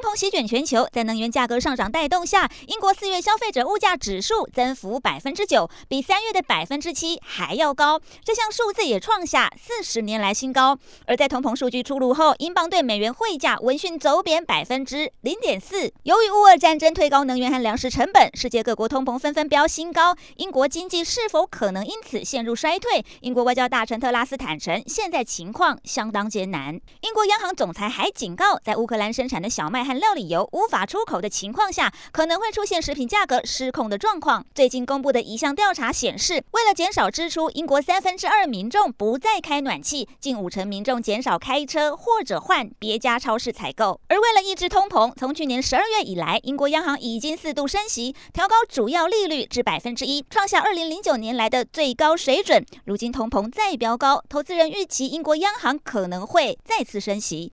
通膨席卷全球，在能源价格上涨带动下，英国四月消费者物价指数增幅百分之九，比三月的百分之七还要高。这项数字也创下四十年来新高。而在通膨数据出炉后，英镑对美元汇价闻讯走贬百分之零点四。由于乌俄战争推高能源和粮食成本，世界各国通膨纷纷飙新高。英国经济是否可能因此陷入衰退？英国外交大臣特拉斯坦承，现在情况相当艰难。英国央行总裁还警告，在乌克兰生产的小麦。和料理油无法出口的情况下，可能会出现食品价格失控的状况。最近公布的一项调查显示，为了减少支出，英国三分之二民众不再开暖气，近五成民众减少开车或者换别家超市采购。而为了抑制通膨，从去年十二月以来，英国央行已经四度升息，调高主要利率至百分之一，创下二零零九年来的最高水准。如今通膨再飙高，投资人预期英国央行可能会再次升息。